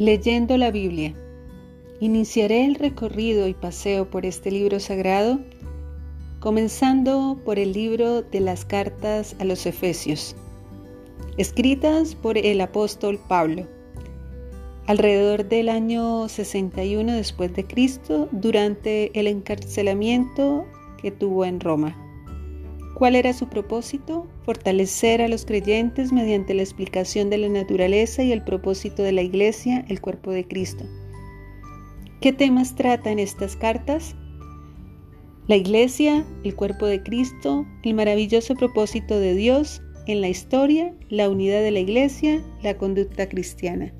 Leyendo la Biblia. Iniciaré el recorrido y paseo por este libro sagrado, comenzando por el libro de las cartas a los Efesios, escritas por el apóstol Pablo, alrededor del año 61 después de Cristo, durante el encarcelamiento que tuvo en Roma. ¿Cuál era su propósito? Fortalecer a los creyentes mediante la explicación de la naturaleza y el propósito de la Iglesia, el cuerpo de Cristo. ¿Qué temas trata en estas cartas? La Iglesia, el cuerpo de Cristo, el maravilloso propósito de Dios en la historia, la unidad de la Iglesia, la conducta cristiana.